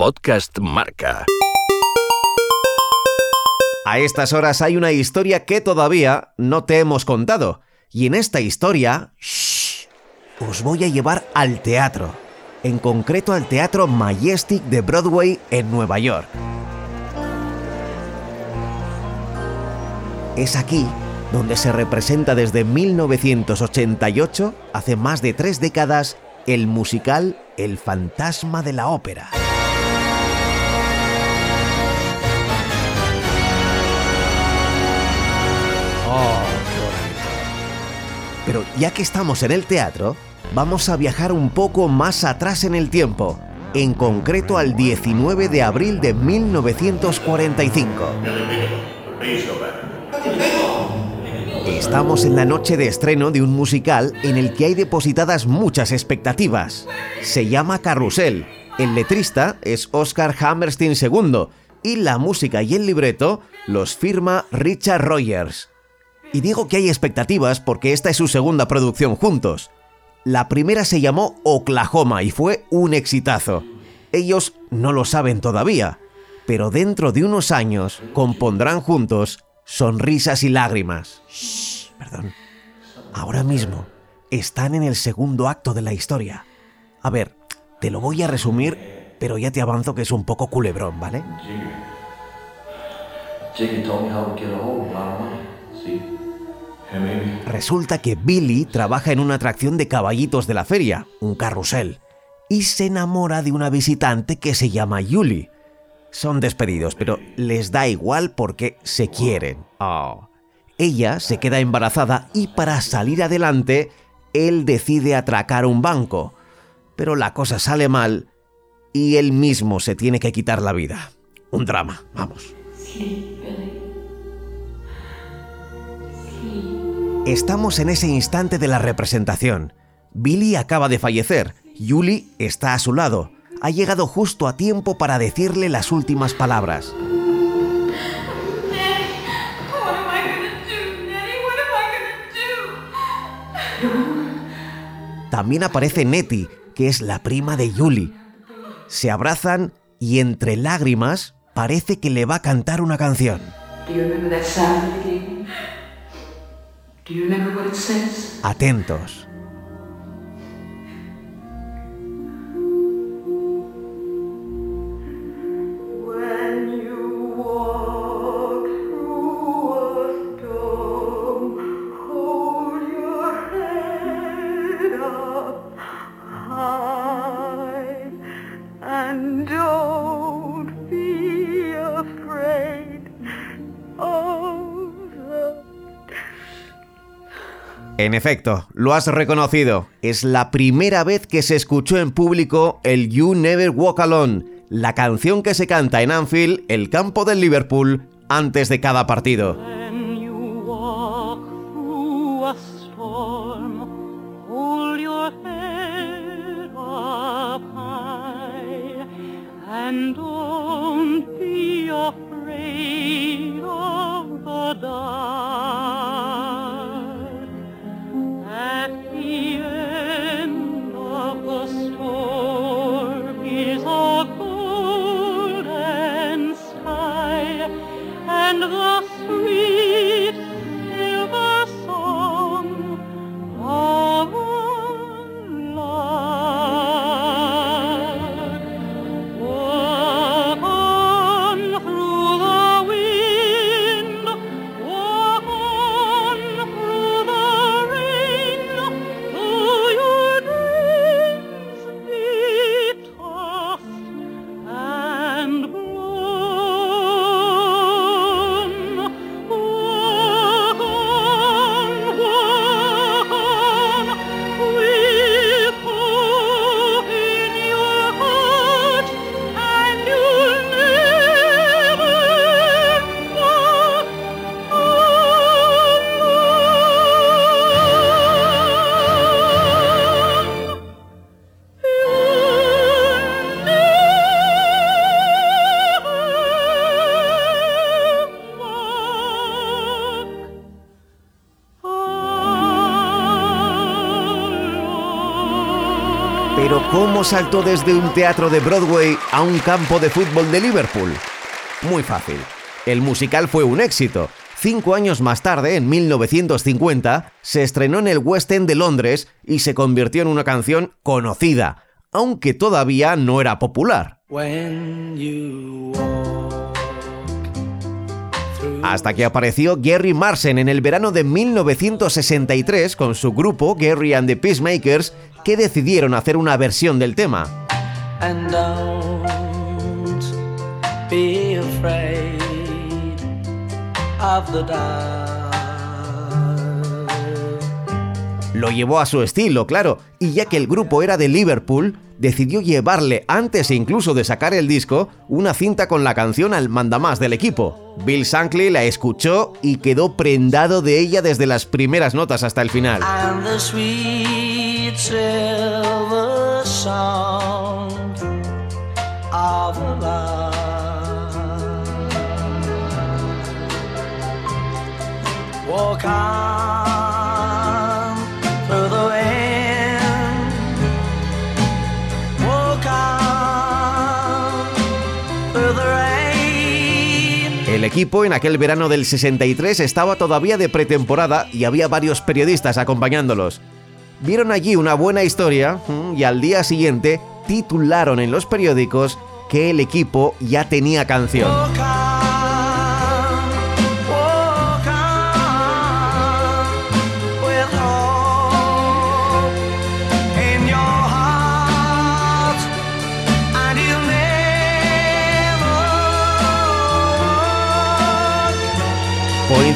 Podcast Marca. A estas horas hay una historia que todavía no te hemos contado. Y en esta historia, shh, os voy a llevar al teatro. En concreto al Teatro Majestic de Broadway en Nueva York. Es aquí donde se representa desde 1988, hace más de tres décadas, el musical El fantasma de la ópera. Pero ya que estamos en el teatro, vamos a viajar un poco más atrás en el tiempo, en concreto al 19 de abril de 1945. Estamos en la noche de estreno de un musical en el que hay depositadas muchas expectativas. Se llama Carrusel. El letrista es Oscar Hammerstein II y la música y el libreto los firma Richard Rogers. Y digo que hay expectativas porque esta es su segunda producción juntos. La primera se llamó Oklahoma y fue un exitazo. Ellos no lo saben todavía, pero dentro de unos años compondrán juntos Sonrisas y Lágrimas. Shh, perdón. Ahora mismo están en el segundo acto de la historia. A ver, te lo voy a resumir, pero ya te avanzo que es un poco culebrón, ¿vale? Jiggy? Maybe. Resulta que Billy trabaja en una atracción de caballitos de la feria, un carrusel, y se enamora de una visitante que se llama Yuli. Son despedidos, pero les da igual porque se quieren. Oh. Ella se queda embarazada y para salir adelante, él decide atracar un banco. Pero la cosa sale mal y él mismo se tiene que quitar la vida. Un drama, vamos. Estamos en ese instante de la representación. Billy acaba de fallecer. Yuli está a su lado. Ha llegado justo a tiempo para decirle las últimas palabras. También aparece Nettie, que es la prima de Yuli. Se abrazan y entre lágrimas parece que le va a cantar una canción. Atentos. En efecto, lo has reconocido. Es la primera vez que se escuchó en público el You Never Walk Alone, la canción que se canta en Anfield, el campo del Liverpool, antes de cada partido. Don't be afraid of the. ¿Cómo saltó desde un teatro de Broadway a un campo de fútbol de Liverpool? Muy fácil. El musical fue un éxito. Cinco años más tarde, en 1950, se estrenó en el West End de Londres y se convirtió en una canción conocida, aunque todavía no era popular. Hasta que apareció Gary Marsen en el verano de 1963 con su grupo Gary and the Peacemakers que decidieron hacer una versión del tema. Lo llevó a su estilo, claro, y ya que el grupo era de Liverpool, decidió llevarle, antes incluso de sacar el disco, una cinta con la canción al mandamás del equipo. Bill Shankly la escuchó y quedó prendado de ella desde las primeras notas hasta el final. Equipo en aquel verano del 63 estaba todavía de pretemporada y había varios periodistas acompañándolos. Vieron allí una buena historia mm, y al día siguiente titularon en los periódicos que el equipo ya tenía canción.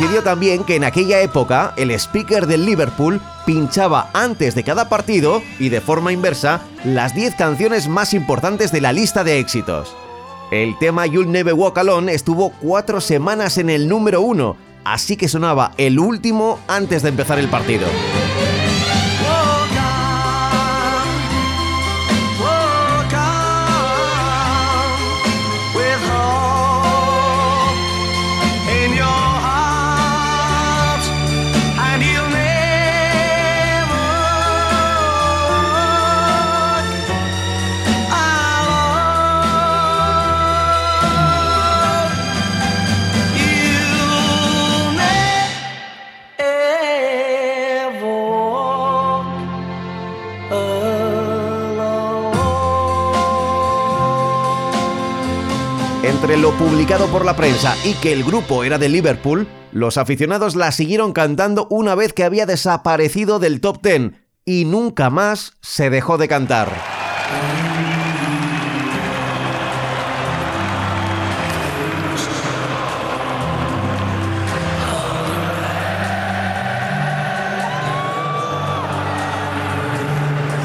Coincidió también que en aquella época el speaker del Liverpool pinchaba antes de cada partido y de forma inversa las 10 canciones más importantes de la lista de éxitos. El tema You'll Never Walk Alone estuvo cuatro semanas en el número uno, así que sonaba el último antes de empezar el partido. Lo publicado por la prensa y que el grupo era de Liverpool, los aficionados la siguieron cantando una vez que había desaparecido del top 10 y nunca más se dejó de cantar.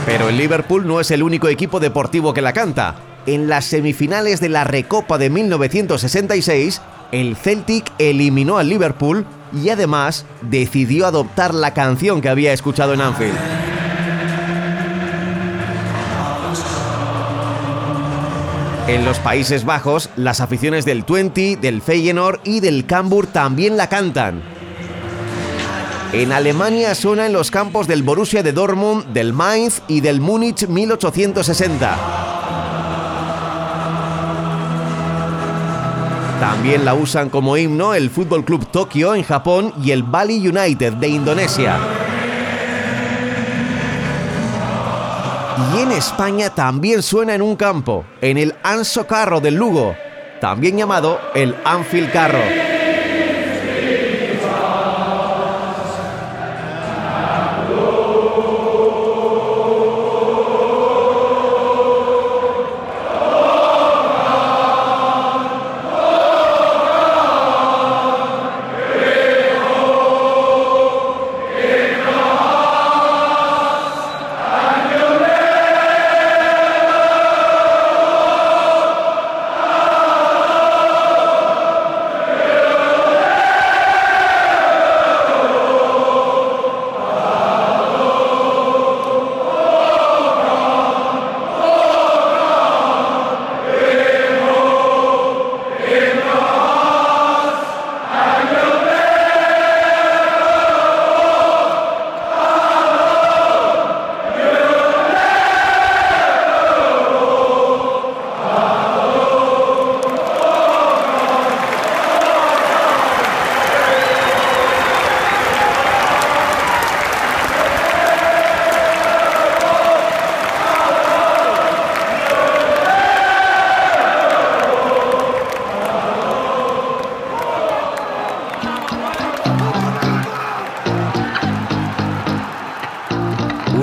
Pero el Liverpool no es el único equipo deportivo que la canta en las semifinales de la Recopa de 1966, el Celtic eliminó al Liverpool y además decidió adoptar la canción que había escuchado en Anfield. En los Países Bajos, las aficiones del Twente, del Feyenoord y del Cambuur también la cantan. En Alemania suena en los campos del Borussia de Dortmund, del Mainz y del Múnich 1860. También la usan como himno el Fútbol Club Tokio en Japón y el Bali United de Indonesia. Y en España también suena en un campo, en el Anso Carro del Lugo, también llamado el Anfield Carro.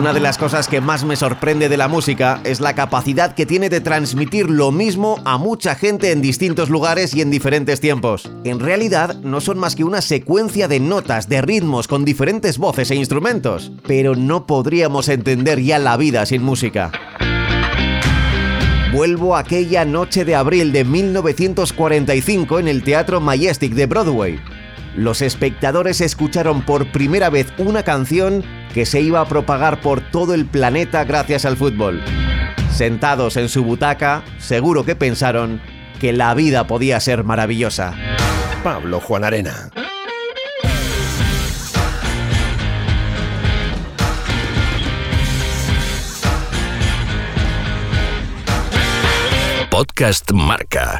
Una de las cosas que más me sorprende de la música es la capacidad que tiene de transmitir lo mismo a mucha gente en distintos lugares y en diferentes tiempos. En realidad no son más que una secuencia de notas, de ritmos con diferentes voces e instrumentos, pero no podríamos entender ya la vida sin música. Vuelvo a aquella noche de abril de 1945 en el Teatro Majestic de Broadway los espectadores escucharon por primera vez una canción que se iba a propagar por todo el planeta gracias al fútbol. Sentados en su butaca, seguro que pensaron que la vida podía ser maravillosa. Pablo Juan Arena. Podcast Marca.